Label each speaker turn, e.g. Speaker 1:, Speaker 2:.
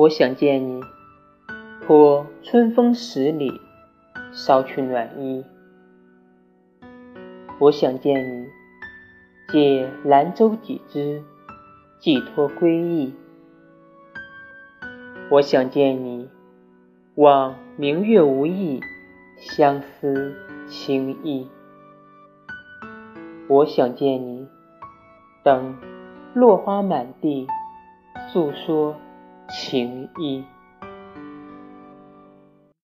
Speaker 1: 我想见你，托春风十里，捎去暖意。我想见你，借兰舟几枝，寄托归意。我想见你，望明月无意，相思情意。我想见你，等落花满地，诉说情谊。